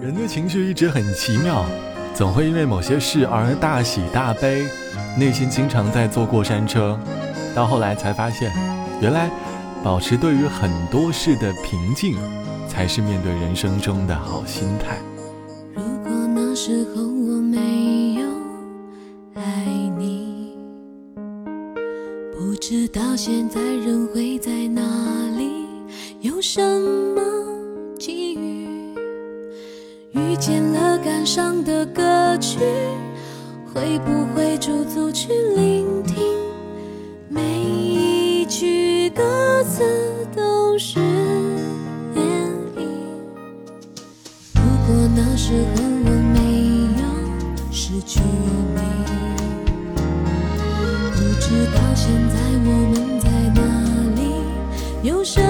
人的情绪一直很奇妙，总会因为某些事而大喜大悲，内心经常在坐过山车。到后来才发现，原来保持对于很多事的平静，才是面对人生中的好心态。如果那时候我没有爱你，不知道现在人会在哪里，有什么遇见了感伤的歌曲，会不会驻足去聆听？每一句歌词都是涟漪。如果那时候我没有失去你，不知道现在我们在哪里，有什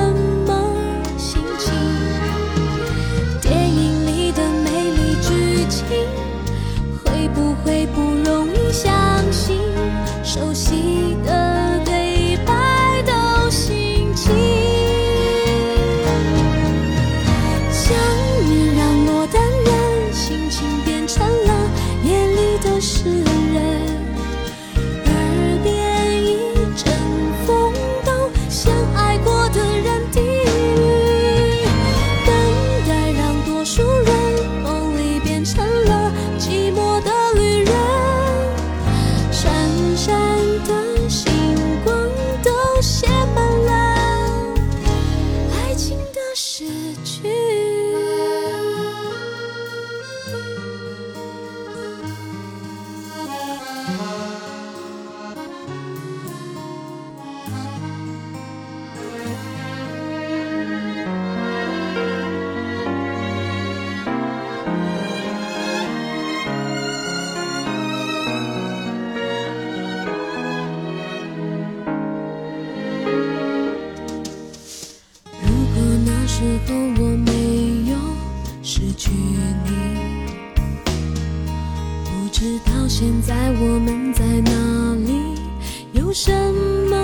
什么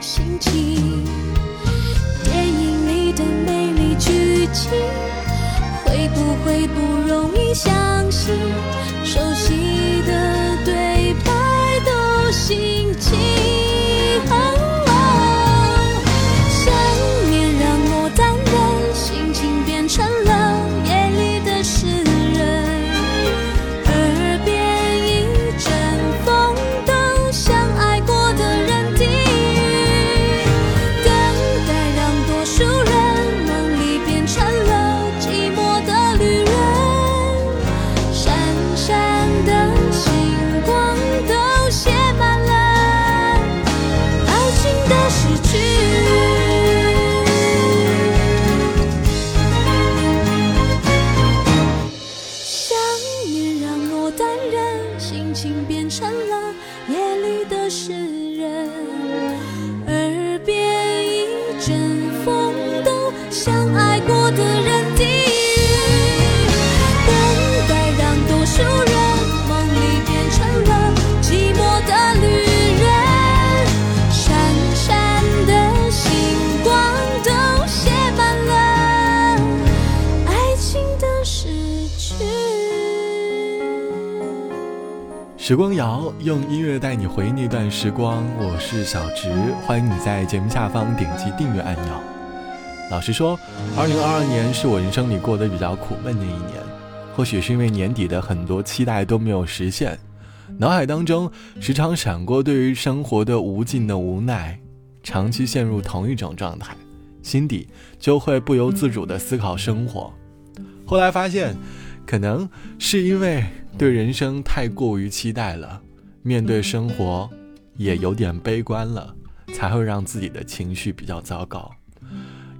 心情？电影里的美丽剧情，会不会不容易相信？经变成了夜里的诗人，时光谣用音乐带你回那段时光，我是小植，欢迎你在节目下方点击订阅按钮。老实说，二零二二年是我人生里过得比较苦闷的一年，或许是因为年底的很多期待都没有实现，脑海当中时常闪过对于生活的无尽的无奈，长期陷入同一种状态，心底就会不由自主地思考生活。后来发现，可能是因为对人生太过于期待了，面对生活也有点悲观了，才会让自己的情绪比较糟糕。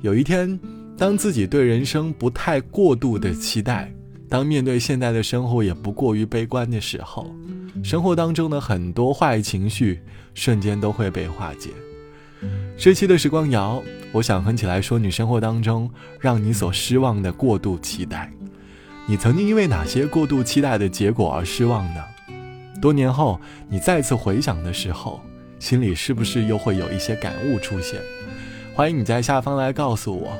有一天，当自己对人生不太过度的期待，当面对现在的生活也不过于悲观的时候，生活当中的很多坏情绪瞬间都会被化解。这期的时光谣，我想哼起来说你生活当中让你所失望的过度期待。你曾经因为哪些过度期待的结果而失望呢？多年后，你再次回想的时候，心里是不是又会有一些感悟出现？欢迎你在下方来告诉我。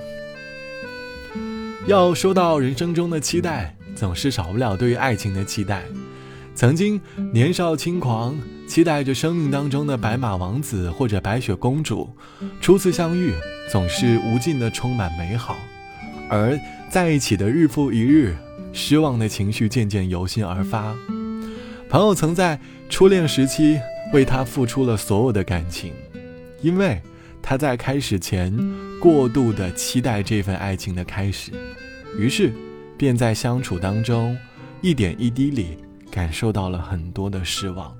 要说到人生中的期待，总是少不了对于爱情的期待。曾经年少轻狂，期待着生命当中的白马王子或者白雪公主初次相遇，总是无尽的充满美好。而在一起的日复一日，失望的情绪渐渐由心而发。朋友曾在初恋时期为他付出了所有的感情，因为他在开始前过度的期待这份爱情的开始，于是便在相处当中一点一滴里。感受到了很多的失望，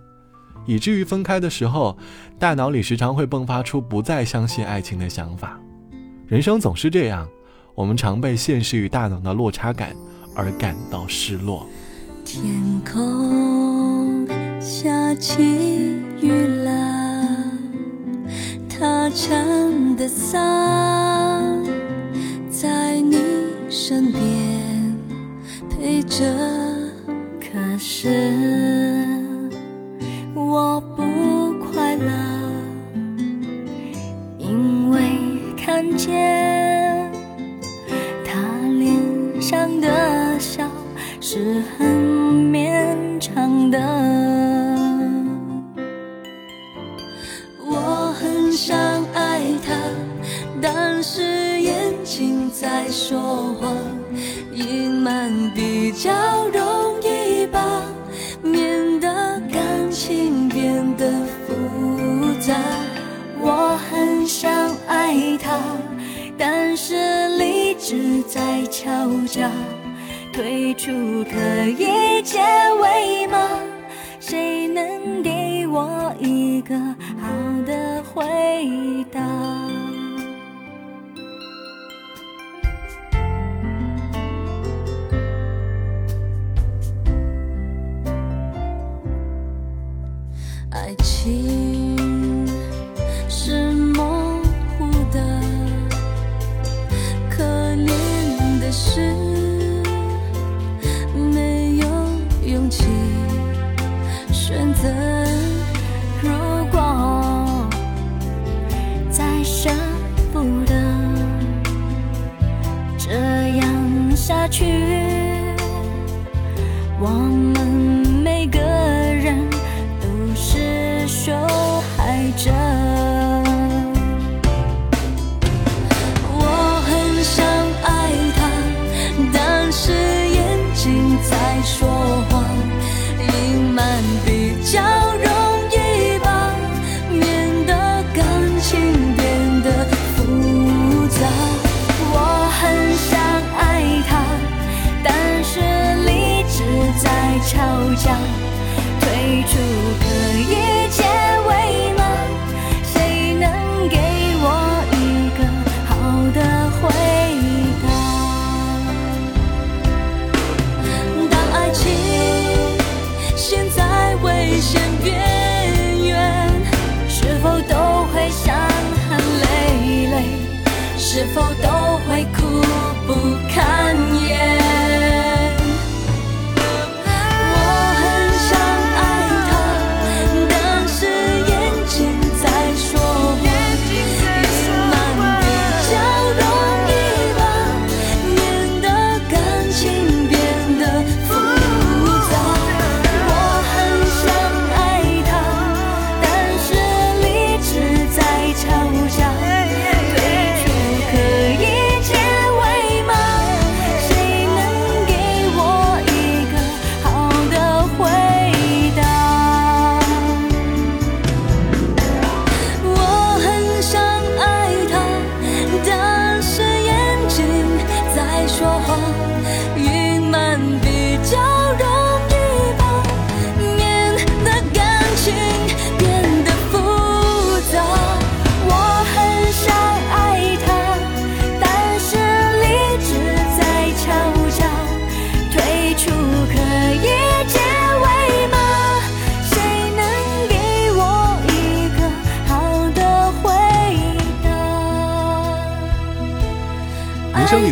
以至于分开的时候，大脑里时常会迸发出不再相信爱情的想法。人生总是这样，我们常被现实与大脑的落差感而感到失落。天空下起雨了，他撑的伞在你身边陪着。可是我不快乐，因为看见是理智在敲诈。退出可以解围吗？谁能给我一个好的回答？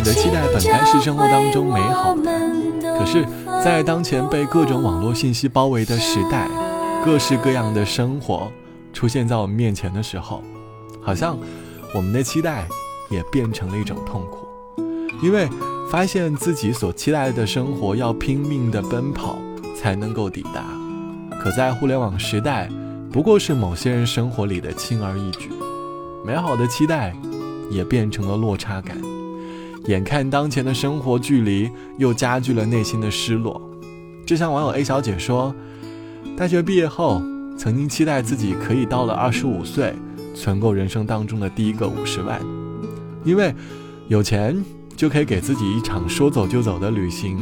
的期待本该是生活当中美好的，可是，在当前被各种网络信息包围的时代，各式各样的生活出现在我们面前的时候，好像我们的期待也变成了一种痛苦。因为发现自己所期待的生活要拼命的奔跑才能够抵达，可在互联网时代，不过是某些人生活里的轻而易举。美好的期待，也变成了落差感。眼看当前的生活距离，又加剧了内心的失落。就像网友 A 小姐说：“大学毕业后，曾经期待自己可以到了二十五岁，存够人生当中的第一个五十万，因为有钱就可以给自己一场说走就走的旅行，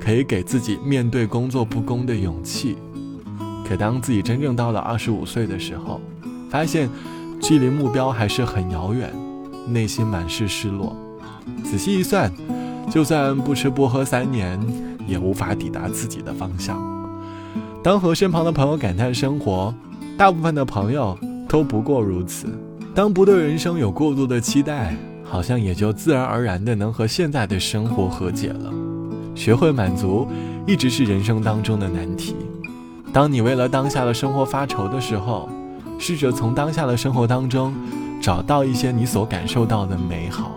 可以给自己面对工作不公的勇气。可当自己真正到了二十五岁的时候，发现距离目标还是很遥远，内心满是失落。仔细一算，就算不吃不喝三年。”也无法抵达自己的方向。当和身旁的朋友感叹生活，大部分的朋友都不过如此。当不对人生有过度的期待，好像也就自然而然的能和现在的生活和解了。学会满足，一直是人生当中的难题。当你为了当下的生活发愁的时候，试着从当下的生活当中，找到一些你所感受到的美好，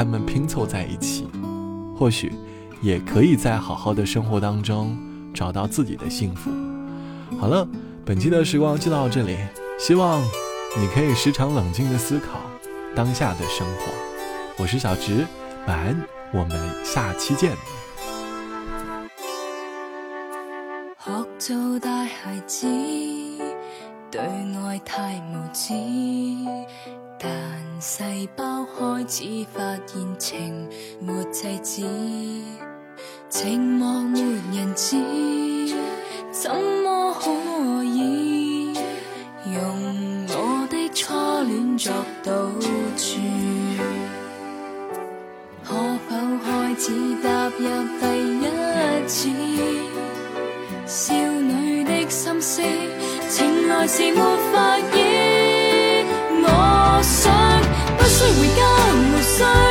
他们拼凑在一起，或许。也可以在好好的生活当中找到自己的幸福。好了，本期的时光就到这里，希望你可以时常冷静的思考当下的生活。我是小直，晚安，我们下期见。学做大孩子，对爱太无知。但细胞开始发现情没制止。寂寞没人知，怎么可以？用我的初恋作赌注？可否开始踏入第一次？少女的心思，情来是没法。不需回家，无需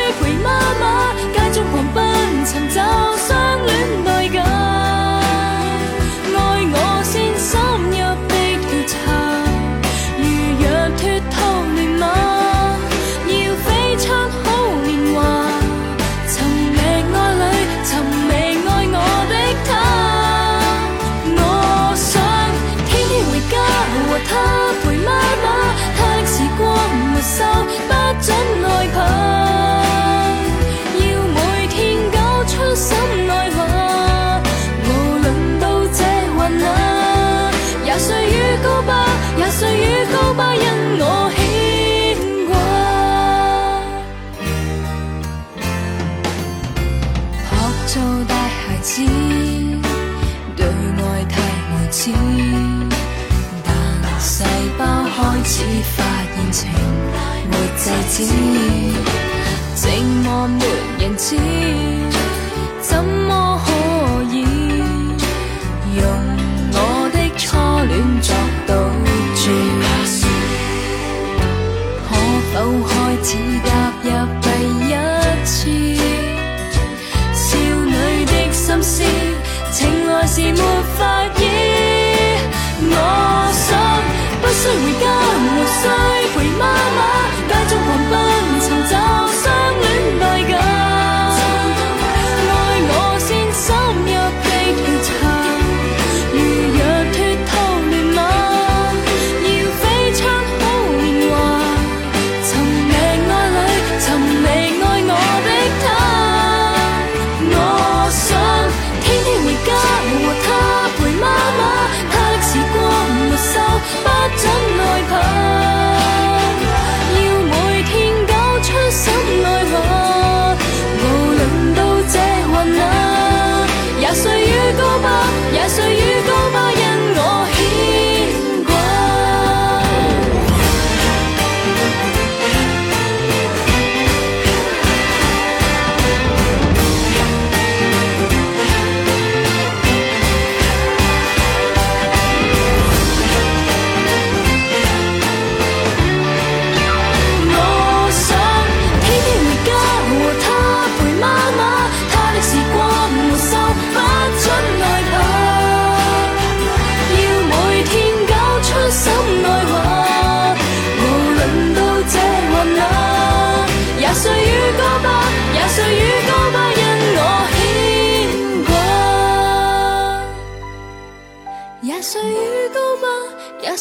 制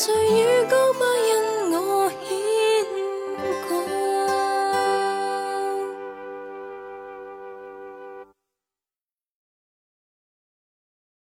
也需